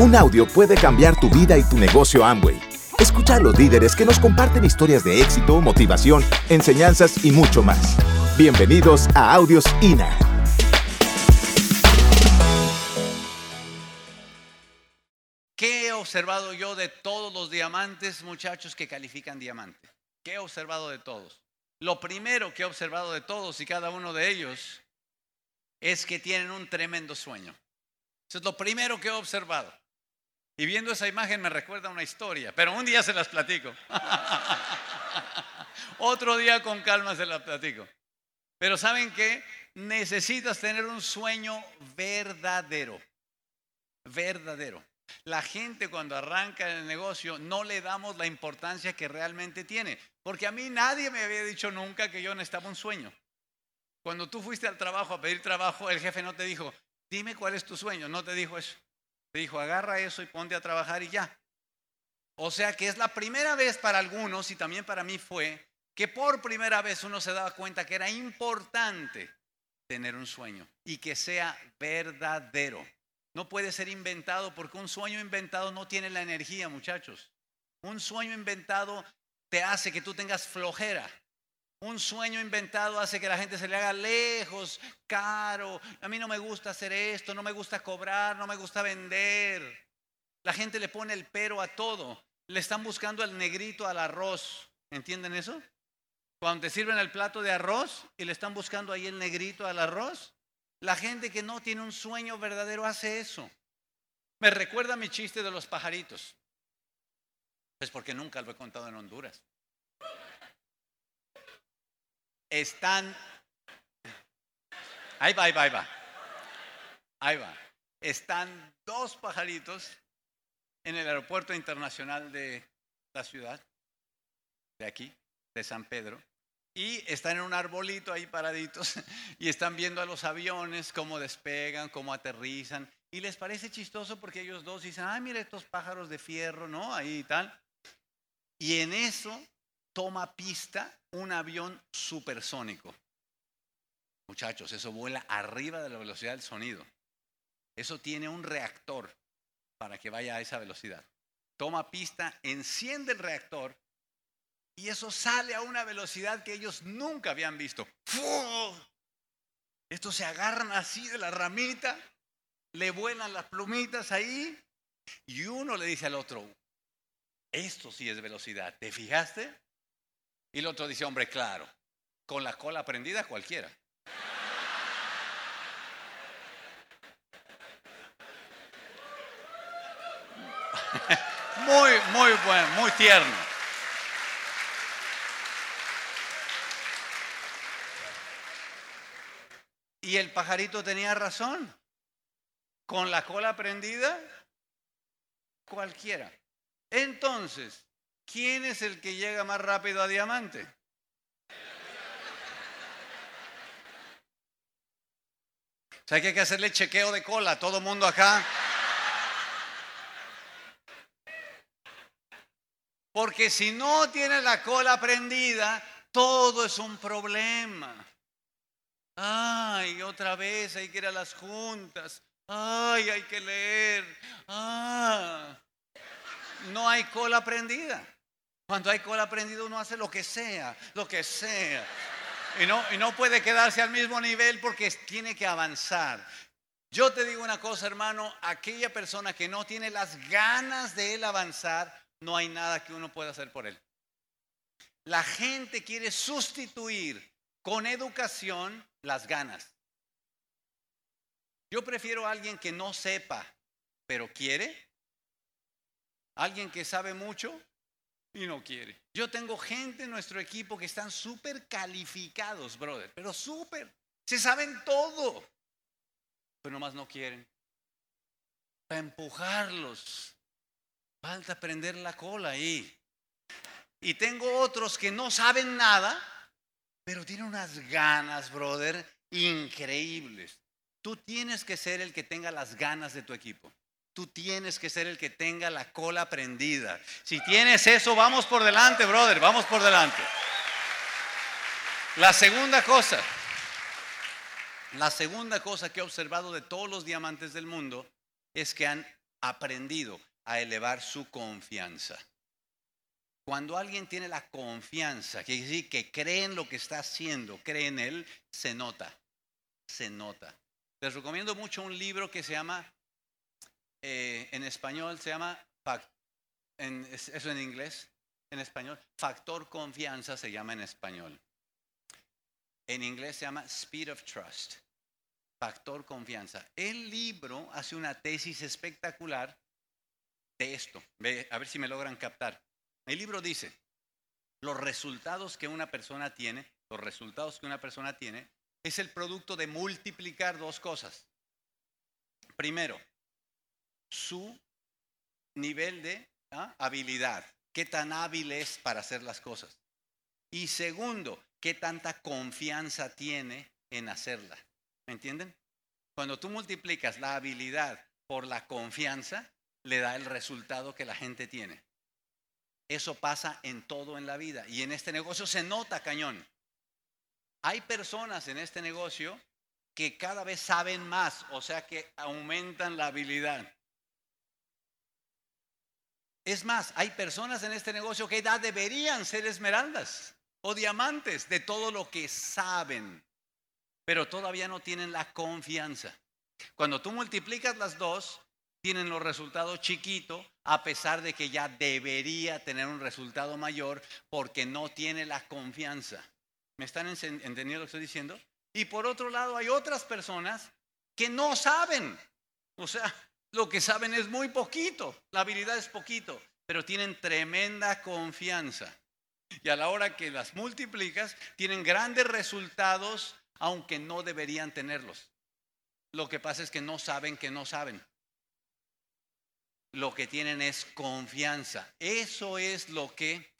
Un audio puede cambiar tu vida y tu negocio Amway. Escucha a los líderes que nos comparten historias de éxito, motivación, enseñanzas y mucho más. Bienvenidos a Audios INA. ¿Qué he observado yo de todos los diamantes, muchachos, que califican diamante? ¿Qué he observado de todos? Lo primero que he observado de todos y cada uno de ellos es que tienen un tremendo sueño. Eso es lo primero que he observado. Y viendo esa imagen me recuerda una historia, pero un día se las platico. Otro día con calma se las platico. Pero ¿saben qué? Necesitas tener un sueño verdadero. Verdadero. La gente cuando arranca el negocio no le damos la importancia que realmente tiene. Porque a mí nadie me había dicho nunca que yo necesitaba un sueño. Cuando tú fuiste al trabajo a pedir trabajo, el jefe no te dijo, dime cuál es tu sueño. No te dijo eso. Dijo, agarra eso y ponte a trabajar y ya. O sea que es la primera vez para algunos y también para mí fue que por primera vez uno se daba cuenta que era importante tener un sueño y que sea verdadero. No puede ser inventado porque un sueño inventado no tiene la energía, muchachos. Un sueño inventado te hace que tú tengas flojera. Un sueño inventado hace que la gente se le haga lejos, caro. A mí no me gusta hacer esto, no me gusta cobrar, no me gusta vender. La gente le pone el pero a todo. Le están buscando el negrito al arroz. ¿Entienden eso? Cuando te sirven el plato de arroz y le están buscando ahí el negrito al arroz, la gente que no tiene un sueño verdadero hace eso. Me recuerda mi chiste de los pajaritos. Pues porque nunca lo he contado en Honduras están... Ahí va, ahí va, ahí va. Ahí va. Están dos pajaritos en el aeropuerto internacional de la ciudad, de aquí, de San Pedro, y están en un arbolito ahí paraditos y están viendo a los aviones, cómo despegan, cómo aterrizan, y les parece chistoso porque ellos dos dicen, ah, mira estos pájaros de fierro, ¿no? Ahí y tal. Y en eso toma pista un avión supersónico. Muchachos, eso vuela arriba de la velocidad del sonido. Eso tiene un reactor para que vaya a esa velocidad. Toma pista, enciende el reactor y eso sale a una velocidad que ellos nunca habían visto. Estos se agarran así de la ramita, le vuelan las plumitas ahí y uno le dice al otro, esto sí es velocidad. ¿Te fijaste? Y el otro dice, hombre, claro, con la cola prendida cualquiera. muy, muy bueno, muy tierno. Y el pajarito tenía razón. Con la cola prendida, cualquiera. Entonces, ¿Quién es el que llega más rápido a diamante? O sea, que hay que hacerle chequeo de cola a todo mundo acá. Porque si no tiene la cola prendida, todo es un problema. Ay, otra vez hay que ir a las juntas. Ay, hay que leer. Ah, no hay cola prendida. Cuando hay cola prendida uno hace lo que sea, lo que sea. Y no, y no puede quedarse al mismo nivel porque tiene que avanzar. Yo te digo una cosa, hermano, aquella persona que no tiene las ganas de él avanzar, no hay nada que uno pueda hacer por él. La gente quiere sustituir con educación las ganas. Yo prefiero a alguien que no sepa, pero quiere. Alguien que sabe mucho, y no quiere. Yo tengo gente en nuestro equipo que están súper calificados, brother, pero súper. Se saben todo, pero nomás no quieren. Para empujarlos, falta prender la cola ahí. Y tengo otros que no saben nada, pero tienen unas ganas, brother, increíbles. Tú tienes que ser el que tenga las ganas de tu equipo. Tú tienes que ser el que tenga la cola prendida. Si tienes eso, vamos por delante, brother, vamos por delante. La segunda cosa, la segunda cosa que he observado de todos los diamantes del mundo es que han aprendido a elevar su confianza. Cuando alguien tiene la confianza, que decir que cree en lo que está haciendo, cree en él, se nota, se nota. Les recomiendo mucho un libro que se llama, eh, en español se llama, eso en inglés, en español, Factor Confianza se llama en español. En inglés se llama Speed of Trust, Factor Confianza. El libro hace una tesis espectacular de esto. A ver si me logran captar. El libro dice, los resultados que una persona tiene, los resultados que una persona tiene, es el producto de multiplicar dos cosas. Primero, su nivel de ¿ah? habilidad, qué tan hábil es para hacer las cosas. Y segundo, qué tanta confianza tiene en hacerla. ¿Me entienden? Cuando tú multiplicas la habilidad por la confianza, le da el resultado que la gente tiene. Eso pasa en todo en la vida. Y en este negocio se nota cañón. Hay personas en este negocio que cada vez saben más, o sea que aumentan la habilidad. Es más, hay personas en este negocio que ya deberían ser esmeraldas o diamantes de todo lo que saben, pero todavía no tienen la confianza. Cuando tú multiplicas las dos, tienen los resultados chiquitos, a pesar de que ya debería tener un resultado mayor porque no tiene la confianza. ¿Me están entendiendo lo que estoy diciendo? Y por otro lado, hay otras personas que no saben. O sea, lo que saben es muy poquito, la habilidad es poquito, pero tienen tremenda confianza. Y a la hora que las multiplicas, tienen grandes resultados, aunque no deberían tenerlos. Lo que pasa es que no saben que no saben lo que tienen es confianza. Eso es lo que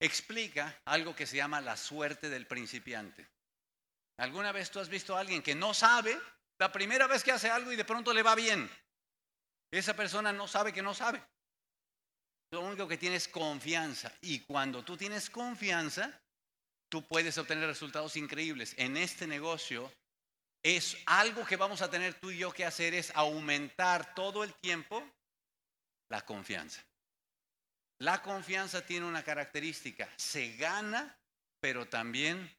explica algo que se llama la suerte del principiante. ¿Alguna vez tú has visto a alguien que no sabe la primera vez que hace algo y de pronto le va bien? Esa persona no sabe que no sabe. Lo único que tiene es confianza. Y cuando tú tienes confianza, tú puedes obtener resultados increíbles. En este negocio es algo que vamos a tener tú y yo que hacer es aumentar todo el tiempo la confianza. La confianza tiene una característica, se gana, pero también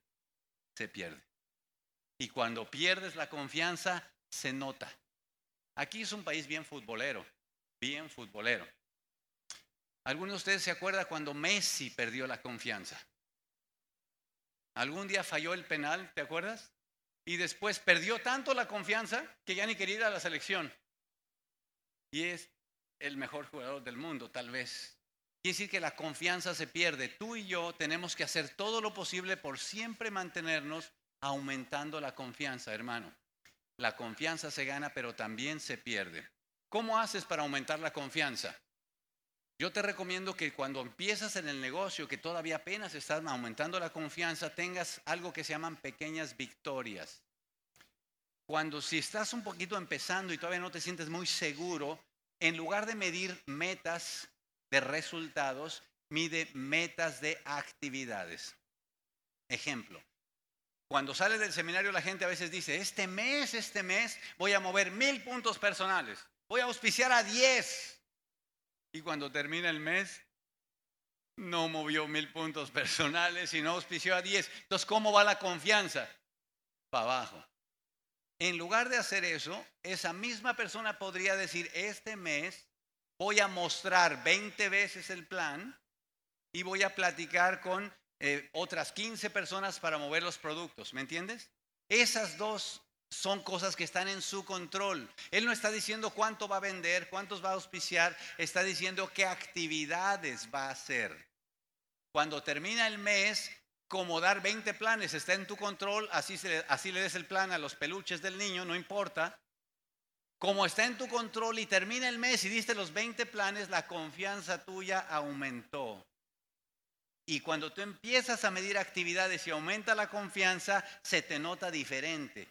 se pierde. Y cuando pierdes la confianza, se nota. Aquí es un país bien futbolero, bien futbolero. ¿Alguno de ustedes se acuerda cuando Messi perdió la confianza? Algún día falló el penal, ¿te acuerdas? Y después perdió tanto la confianza que ya ni quería ir a la selección. Y es el mejor jugador del mundo, tal vez. Quiere decir que la confianza se pierde. Tú y yo tenemos que hacer todo lo posible por siempre mantenernos aumentando la confianza, hermano. La confianza se gana, pero también se pierde. ¿Cómo haces para aumentar la confianza? Yo te recomiendo que cuando empiezas en el negocio, que todavía apenas estás aumentando la confianza, tengas algo que se llaman pequeñas victorias. Cuando si estás un poquito empezando y todavía no te sientes muy seguro, en lugar de medir metas de resultados, mide metas de actividades. Ejemplo, cuando sales del seminario la gente a veces dice, este mes, este mes voy a mover mil puntos personales, voy a auspiciar a diez. Y cuando termina el mes, no movió mil puntos personales y no auspició a diez. Entonces, ¿cómo va la confianza? Para abajo. En lugar de hacer eso, esa misma persona podría decir, este mes voy a mostrar 20 veces el plan y voy a platicar con eh, otras 15 personas para mover los productos. ¿Me entiendes? Esas dos son cosas que están en su control. Él no está diciendo cuánto va a vender, cuántos va a auspiciar, está diciendo qué actividades va a hacer. Cuando termina el mes, como dar 20 planes, está en tu control, así, así le des el plan a los peluches del niño, no importa. Como está en tu control y termina el mes y diste los 20 planes, la confianza tuya aumentó. Y cuando tú empiezas a medir actividades y aumenta la confianza, se te nota diferente.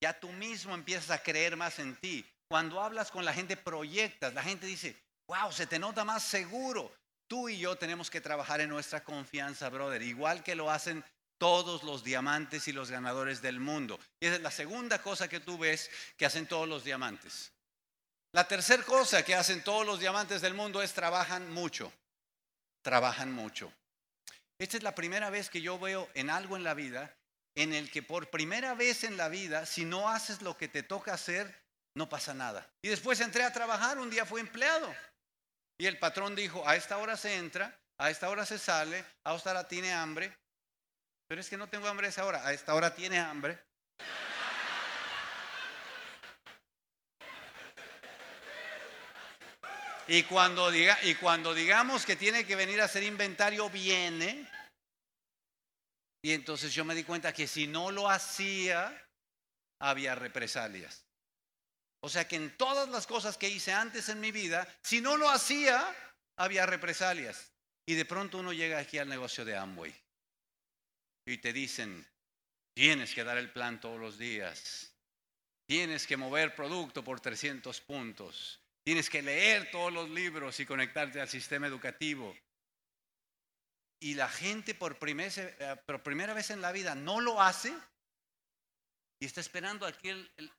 Ya tú mismo empiezas a creer más en ti. Cuando hablas con la gente, proyectas, la gente dice, wow, se te nota más seguro. Tú y yo tenemos que trabajar en nuestra confianza, brother, igual que lo hacen todos los diamantes y los ganadores del mundo. Y esa es la segunda cosa que tú ves que hacen todos los diamantes. La tercera cosa que hacen todos los diamantes del mundo es trabajan mucho. Trabajan mucho. Esta es la primera vez que yo veo en algo en la vida en el que por primera vez en la vida, si no haces lo que te toca hacer, no pasa nada. Y después entré a trabajar, un día fui empleado. Y el patrón dijo, a esta hora se entra, a esta hora se sale, a esta hora tiene hambre. Pero es que no tengo hambre a esa hora, a esta hora tiene hambre. Y cuando, diga, y cuando digamos que tiene que venir a hacer inventario, viene. Y entonces yo me di cuenta que si no lo hacía, había represalias. O sea que en todas las cosas que hice antes en mi vida, si no lo hacía, había represalias. Y de pronto uno llega aquí al negocio de Amway. Y te dicen, tienes que dar el plan todos los días. Tienes que mover producto por 300 puntos. Tienes que leer todos los libros y conectarte al sistema educativo. Y la gente por primera, eh, por primera vez en la vida no lo hace y está esperando aquí el,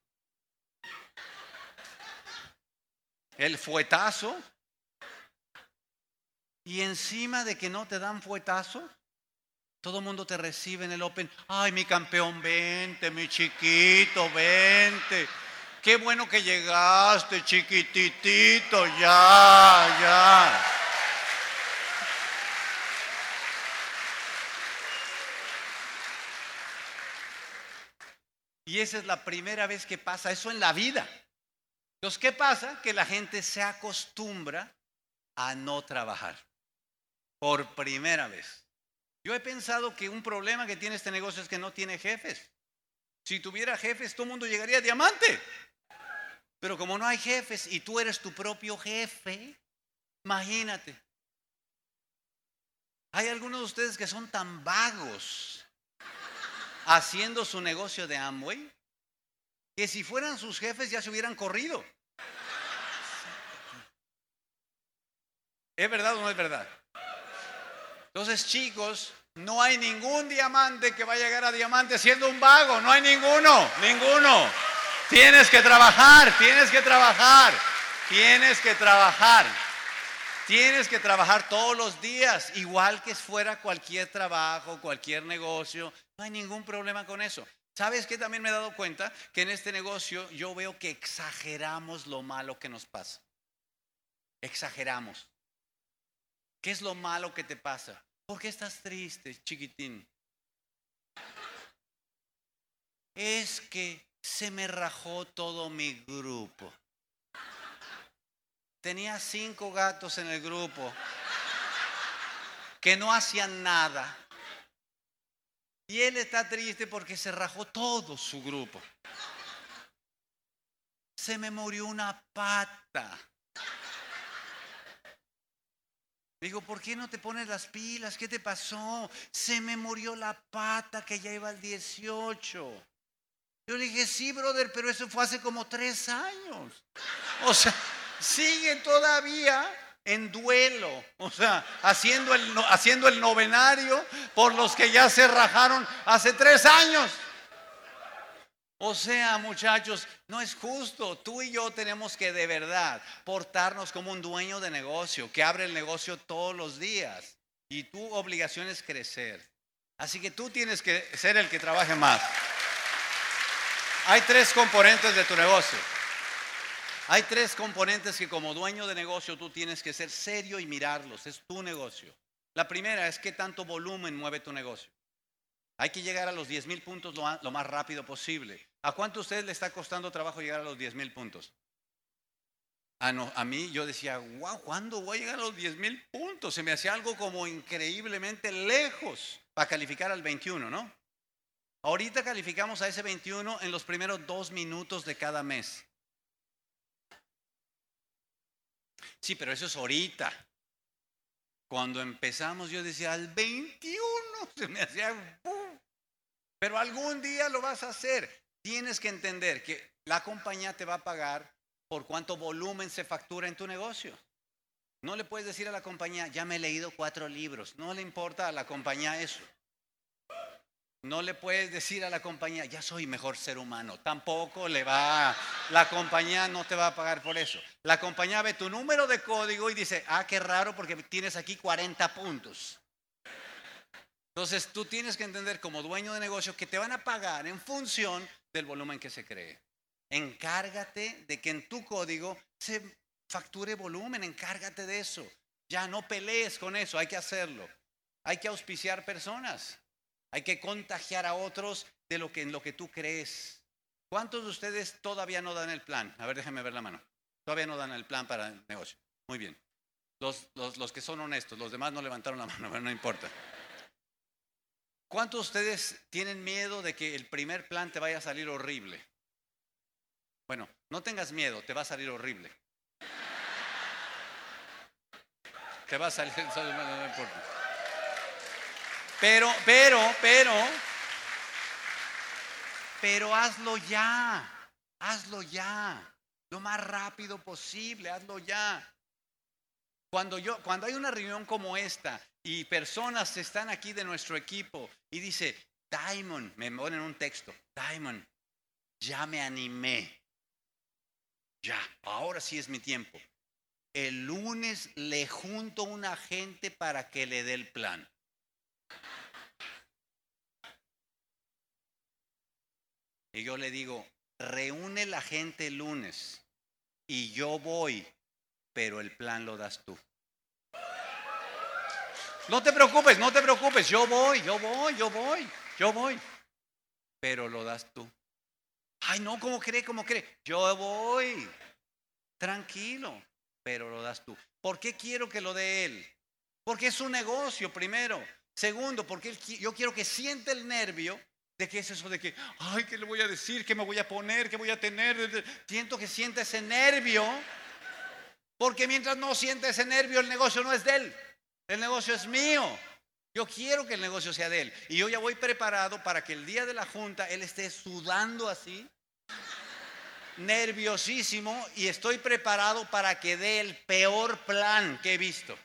el fuetazo. Y encima de que no te dan fuetazo, todo el mundo te recibe en el Open. Ay, mi campeón, vente, mi chiquito, vente. Qué bueno que llegaste, chiquititito, ya, ya. Y esa es la primera vez que pasa eso en la vida. Entonces, ¿qué pasa? Que la gente se acostumbra a no trabajar. Por primera vez. Yo he pensado que un problema que tiene este negocio es que no tiene jefes. Si tuviera jefes, todo el mundo llegaría a diamante. Pero como no hay jefes y tú eres tu propio jefe, imagínate. Hay algunos de ustedes que son tan vagos haciendo su negocio de Amway que si fueran sus jefes ya se hubieran corrido. ¿Es verdad o no es verdad? Entonces, chicos, no hay ningún diamante que va a llegar a diamante siendo un vago. No hay ninguno, ninguno. Tienes que trabajar, tienes que trabajar, tienes que trabajar. Tienes que trabajar todos los días, igual que fuera cualquier trabajo, cualquier negocio. No hay ningún problema con eso. ¿Sabes qué? También me he dado cuenta que en este negocio yo veo que exageramos lo malo que nos pasa. Exageramos. ¿Qué es lo malo que te pasa? ¿Por qué estás triste, chiquitín? Es que se me rajó todo mi grupo. Tenía cinco gatos en el grupo que no hacían nada. Y él está triste porque se rajó todo su grupo. Se me murió una pata. Digo, ¿por qué no te pones las pilas? ¿Qué te pasó? Se me murió la pata que ya iba al 18. Yo le dije, sí, brother, pero eso fue hace como tres años. O sea, sigue todavía en duelo, o sea, haciendo el, haciendo el novenario por los que ya se rajaron hace tres años. O sea, muchachos, no es justo. Tú y yo tenemos que de verdad portarnos como un dueño de negocio, que abre el negocio todos los días. Y tu obligación es crecer. Así que tú tienes que ser el que trabaje más. Hay tres componentes de tu negocio. Hay tres componentes que como dueño de negocio tú tienes que ser serio y mirarlos. Es tu negocio. La primera es qué tanto volumen mueve tu negocio. Hay que llegar a los 10 mil puntos lo, más rápido posible. ¿A cuánto a ustedes le está costando trabajo llegar a los 10 mil puntos? Ah, no, a mí yo decía, wow, ¿cuándo voy a llegar a los 10 mil puntos? Se me hacía algo como increíblemente lejos para calificar al 21, ¿no? Ahorita calificamos a ese 21 en los primeros dos minutos de cada mes. Sí, pero eso es ahorita. Cuando empezamos yo decía, al 21 se me hacía... Pero algún día lo vas a hacer. Tienes que entender que la compañía te va a pagar por cuánto volumen se factura en tu negocio. No le puedes decir a la compañía, ya me he leído cuatro libros. No le importa a la compañía eso. No le puedes decir a la compañía, ya soy mejor ser humano. Tampoco le va, la compañía no te va a pagar por eso. La compañía ve tu número de código y dice, ah, qué raro porque tienes aquí 40 puntos. Entonces tú tienes que entender como dueño de negocio que te van a pagar en función del volumen que se cree. Encárgate de que en tu código se facture volumen, encárgate de eso. Ya no pelees con eso, hay que hacerlo. Hay que auspiciar personas. Hay que contagiar a otros de lo que en lo que tú crees. ¿Cuántos de ustedes todavía no dan el plan? A ver, déjenme ver la mano. Todavía no dan el plan para el negocio. Muy bien. Los, los, los que son honestos, los demás no levantaron la mano, pero no importa. ¿Cuántos de ustedes tienen miedo de que el primer plan te vaya a salir horrible? Bueno, no tengas miedo, te va a salir horrible. Te va a salir, no importa. Pero, pero, pero, pero hazlo ya, hazlo ya, lo más rápido posible, hazlo ya. Cuando, yo, cuando hay una reunión como esta y personas están aquí de nuestro equipo y dice, Diamond, me ponen un texto, Diamond, ya me animé. Ya, ahora sí es mi tiempo. El lunes le junto una gente para que le dé el plan. Y yo le digo, reúne la gente el lunes y yo voy, pero el plan lo das tú. No te preocupes, no te preocupes, yo voy, yo voy, yo voy, yo voy. Pero lo das tú. Ay, no, ¿cómo cree? ¿Cómo cree? Yo voy. Tranquilo, pero lo das tú. ¿Por qué quiero que lo dé él? Porque es un negocio, primero. Segundo, porque yo quiero que siente el nervio de que es eso de que, ay, ¿qué le voy a decir? ¿Qué me voy a poner? ¿Qué voy a tener? Siento que siente ese nervio. Porque mientras no siente ese nervio, el negocio no es de él. El negocio es mío. Yo quiero que el negocio sea de él. Y yo ya voy preparado para que el día de la junta él esté sudando así, nerviosísimo, y estoy preparado para que dé el peor plan que he visto.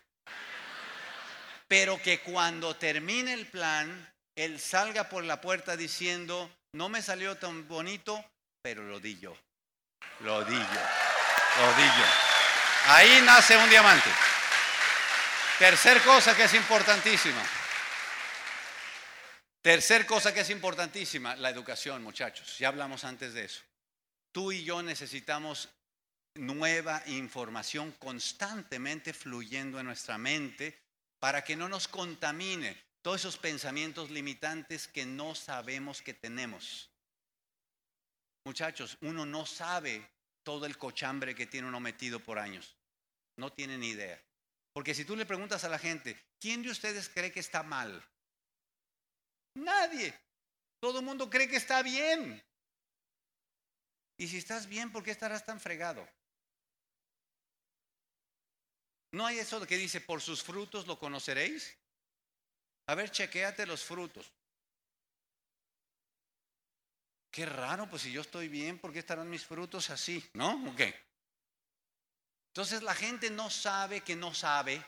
Pero que cuando termine el plan, él salga por la puerta diciendo, no me salió tan bonito, pero lo di yo. Lo di yo. Lo di yo. Ahí nace un diamante. Tercer cosa que es importantísima. Tercer cosa que es importantísima, la educación, muchachos. Ya hablamos antes de eso. Tú y yo necesitamos nueva información constantemente fluyendo en nuestra mente para que no nos contamine todos esos pensamientos limitantes que no sabemos que tenemos. Muchachos, uno no sabe todo el cochambre que tiene uno metido por años. No tiene ni idea. Porque si tú le preguntas a la gente, ¿quién de ustedes cree que está mal? Nadie. Todo el mundo cree que está bien. Y si estás bien, ¿por qué estarás tan fregado? ¿No hay eso que dice, por sus frutos lo conoceréis? A ver, chequéate los frutos. Qué raro, pues si yo estoy bien, ¿por qué estarán mis frutos así? ¿No? Ok. Entonces la gente no sabe que no sabe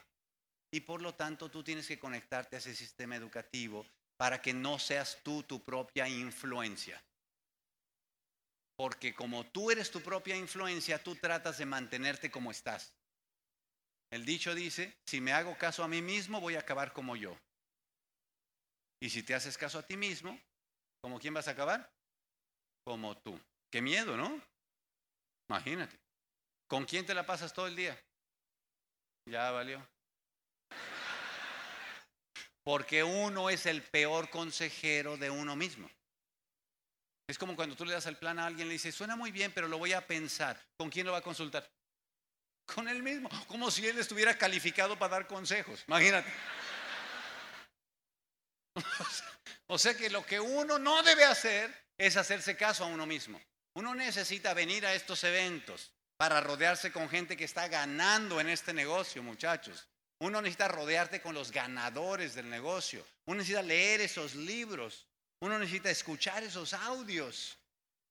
y por lo tanto tú tienes que conectarte a ese sistema educativo para que no seas tú tu propia influencia. Porque como tú eres tu propia influencia, tú tratas de mantenerte como estás. El dicho dice, si me hago caso a mí mismo, voy a acabar como yo. Y si te haces caso a ti mismo, ¿como quién vas a acabar? Como tú. Qué miedo, ¿no? Imagínate. ¿Con quién te la pasas todo el día? Ya valió. Porque uno es el peor consejero de uno mismo. Es como cuando tú le das el plan a alguien, le dices, suena muy bien, pero lo voy a pensar. ¿Con quién lo va a consultar? Con él mismo. Como si él estuviera calificado para dar consejos. Imagínate. O sea que lo que uno no debe hacer es hacerse caso a uno mismo. Uno necesita venir a estos eventos, para rodearse con gente que está ganando en este negocio, muchachos. Uno necesita rodearte con los ganadores del negocio. Uno necesita leer esos libros. Uno necesita escuchar esos audios.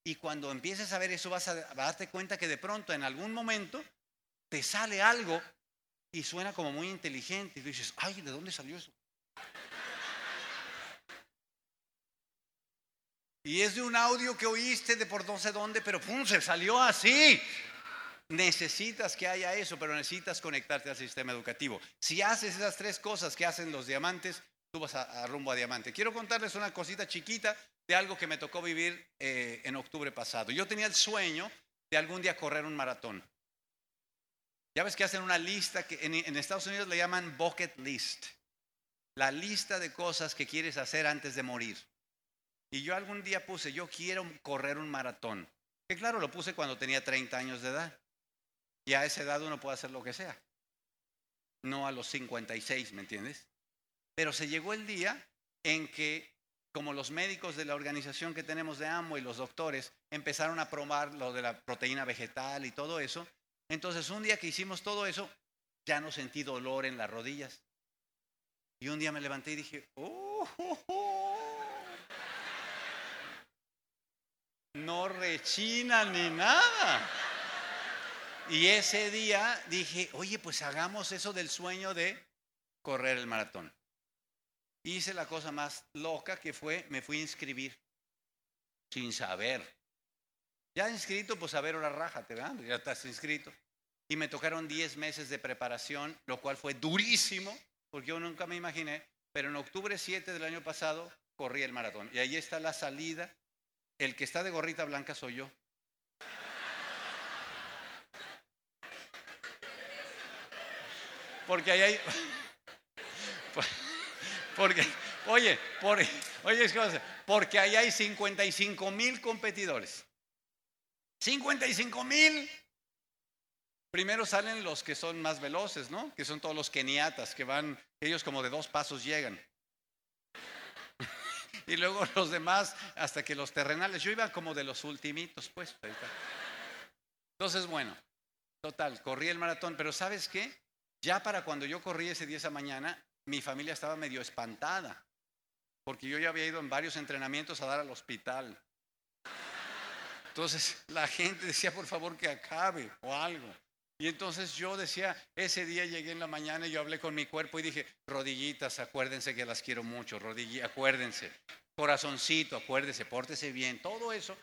Y cuando empieces a ver eso vas a, darte cuenta que de pronto en algún momento te sale algo y suena como muy inteligente. Y dices, ay, ¿de dónde salió eso? Y es de un audio que oíste de por no sé dónde, pero pum, se salió así. Necesitas que haya eso, pero necesitas conectarte al sistema educativo. Si haces esas tres cosas que hacen los diamantes, tú vas a, rumbo a diamante. Quiero contarles una cosita chiquita de algo que me tocó vivir eh, en octubre pasado. Yo tenía el sueño de algún día correr un maratón. Ya ves que hacen una lista que en, Estados Unidos le llaman bucket list. La lista de cosas que quieres hacer antes de morir. Y yo algún día puse, yo quiero correr un maratón. Que claro, lo puse cuando tenía 30 años de edad. Y a esa edad uno puede hacer lo que sea. No a los 56, ¿me entiendes? Pero se llegó el día en que, como los médicos de la organización que tenemos de AMO y los doctores empezaron a probar lo de la proteína vegetal y todo eso, entonces un día que hicimos todo eso, ya no sentí dolor en las rodillas. Y un día me levanté y dije, oh, oh, oh". no rechina ni nada. Y ese día dije, oye, pues hagamos eso del sueño de correr el maratón. Hice la cosa más loca que fue, me fui a inscribir sin saber. Ya inscrito, pues a ver, ahora rájate, ¿verdad? Ya estás inscrito. Y me tocaron 10 meses de preparación, lo cual fue durísimo, porque yo nunca me imaginé, pero en octubre 7 del año pasado corrí el maratón. Y ahí está la salida. El que está de gorrita blanca soy yo. Porque ahí hay... Porque, oye, por, oye, porque ahí hay 55 mil competidores. 55 mil. Primero salen los que son más veloces, ¿no? Que son todos los keniatas, que van, ellos como de dos pasos llegan. y luego los demás, hasta que los terrenales, yo iba como de los ultimitos, pues. Entonces, bueno, total, corrí el maratón, pero ¿sabes qué? Ya para cuando yo corrí ese día esa mañana, mi familia estaba medio espantada, porque yo ya había ido en varios entrenamientos a dar al hospital. Entonces la gente decía, por favor, que acabe o algo. Y entonces yo decía, ese día llegué en la mañana y yo hablé con mi cuerpo y dije, rodillitas, acuérdense que las quiero mucho, rodillitas, acuérdense, corazoncito, acuérdense, pórtese bien, todo eso.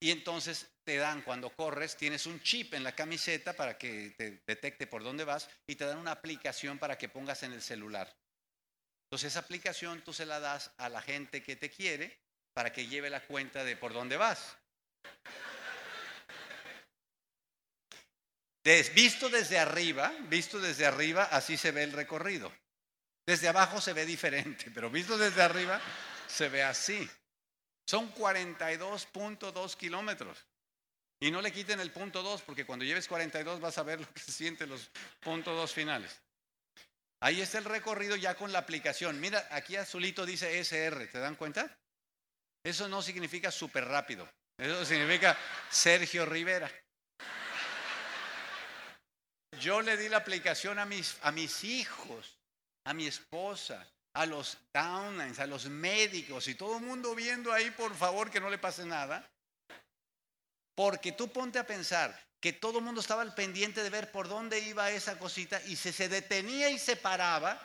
Y entonces te dan, cuando corres, tienes un chip en la camiseta para que te detecte por dónde vas y te dan una aplicación para que pongas en el celular. Entonces esa aplicación tú se la das a la gente que te quiere para que lleve la cuenta de por dónde vas. Visto desde arriba, visto desde arriba, así se ve el recorrido. Desde abajo se ve diferente, pero visto desde arriba se ve así. Son 42.2 kilómetros. Y no le quiten el punto 2, porque cuando lleves 42 vas a ver lo que se siente los puntos 2 finales. Ahí está el recorrido ya con la aplicación. Mira, aquí azulito dice SR, ¿te dan cuenta? Eso no significa súper rápido. Eso significa Sergio Rivera. Yo le di la aplicación a mis, a mis hijos, a mi esposa, a los downlines, a los médicos y todo el mundo viendo ahí, por favor, que no le pase nada. Porque tú ponte a pensar que todo el mundo estaba al pendiente de ver por dónde iba esa cosita y si se detenía y se paraba,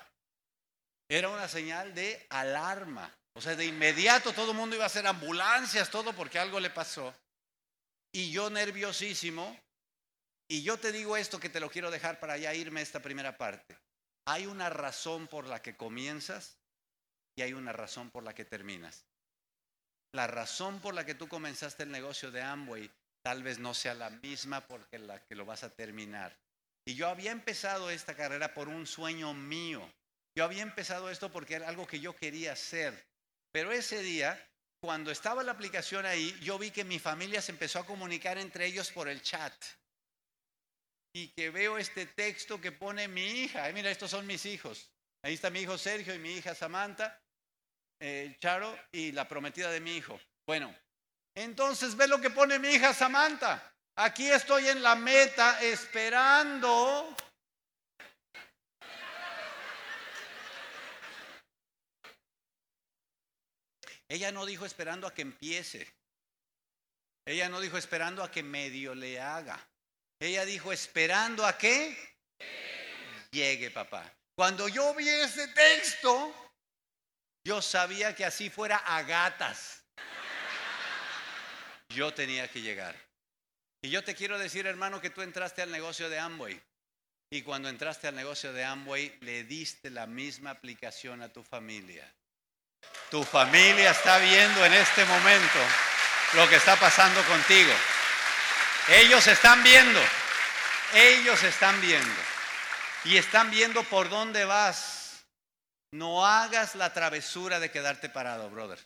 era una señal de alarma. O sea, de inmediato todo el mundo iba a hacer ambulancias, todo porque algo le pasó. Y yo nerviosísimo, y yo te digo esto que te lo quiero dejar para ya irme a esta primera parte. Hay una razón por la que comienzas y hay una razón por la que terminas. La razón por la que tú comenzaste el negocio de Amway tal vez no sea la misma porque la que lo vas a terminar. Y yo había empezado esta carrera por un sueño mío. Yo había empezado esto porque era algo que yo quería hacer. Pero ese día, cuando estaba la aplicación ahí, yo vi que mi familia se empezó a comunicar entre ellos por el chat y que veo este texto que pone mi hija. mira, estos son mis hijos. Ahí está mi hijo Sergio y mi hija Samantha, eh, Charo y la prometida de mi hijo. Bueno, entonces ve lo que pone mi hija Samantha. Aquí estoy en la meta esperando. Ella no dijo esperando a que empiece. Ella no dijo esperando a que medio le haga. Ella dijo, esperando a que llegue papá. Cuando yo vi ese texto, yo sabía que así fuera a gatas. yo tenía que llegar. Y yo te quiero decir, hermano, que tú entraste al negocio de Amway. Y cuando entraste al negocio de Amway, le diste la misma aplicación a tu familia. Tu familia está viendo en este momento lo que está pasando contigo. Ellos están viendo. Ellos están viendo. Y están viendo por dónde vas. No hagas la travesura de quedarte parado, brother.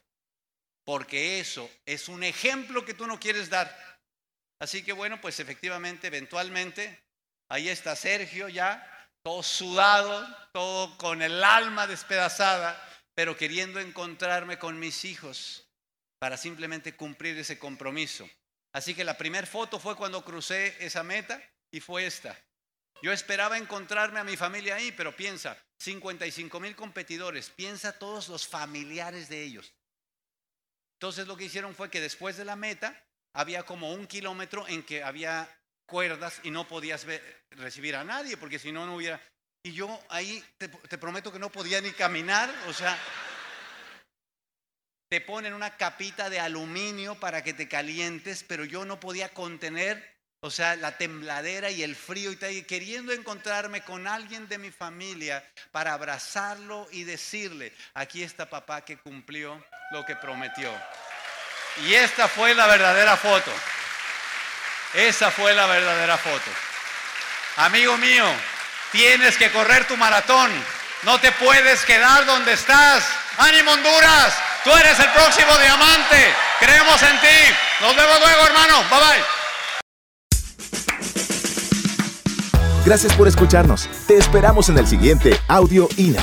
Porque eso es un ejemplo que tú no quieres dar. Así que bueno, pues efectivamente, eventualmente, ahí está Sergio ya, todo sudado, todo con el alma despedazada, pero queriendo encontrarme con mis hijos para simplemente cumplir ese compromiso. Así que la primera foto fue cuando crucé esa meta y fue esta. Yo esperaba encontrarme a mi familia ahí, pero piensa, 55 mil competidores, piensa todos los familiares de ellos. Entonces lo que hicieron fue que después de la meta había como un kilómetro en que había cuerdas y no podías recibir a nadie, porque si no, no hubiera... Y yo ahí te, te prometo que no podía ni caminar, o sea, te ponen una capita de aluminio para que te calientes, pero yo no podía contener o sea, la tembladera y el frío y queriendo encontrarme con alguien de mi familia para abrazarlo y decirle, aquí está papá que cumplió lo que prometió. Y esta fue la verdadera foto. Esa fue la verdadera foto. Amigo mío, tienes que correr tu maratón. No te puedes quedar donde estás. Ánimo Honduras, tú eres el próximo diamante. Creemos en ti. Nos vemos luego, hermano. Bye bye. Gracias por escucharnos. Te esperamos en el siguiente Audio INA.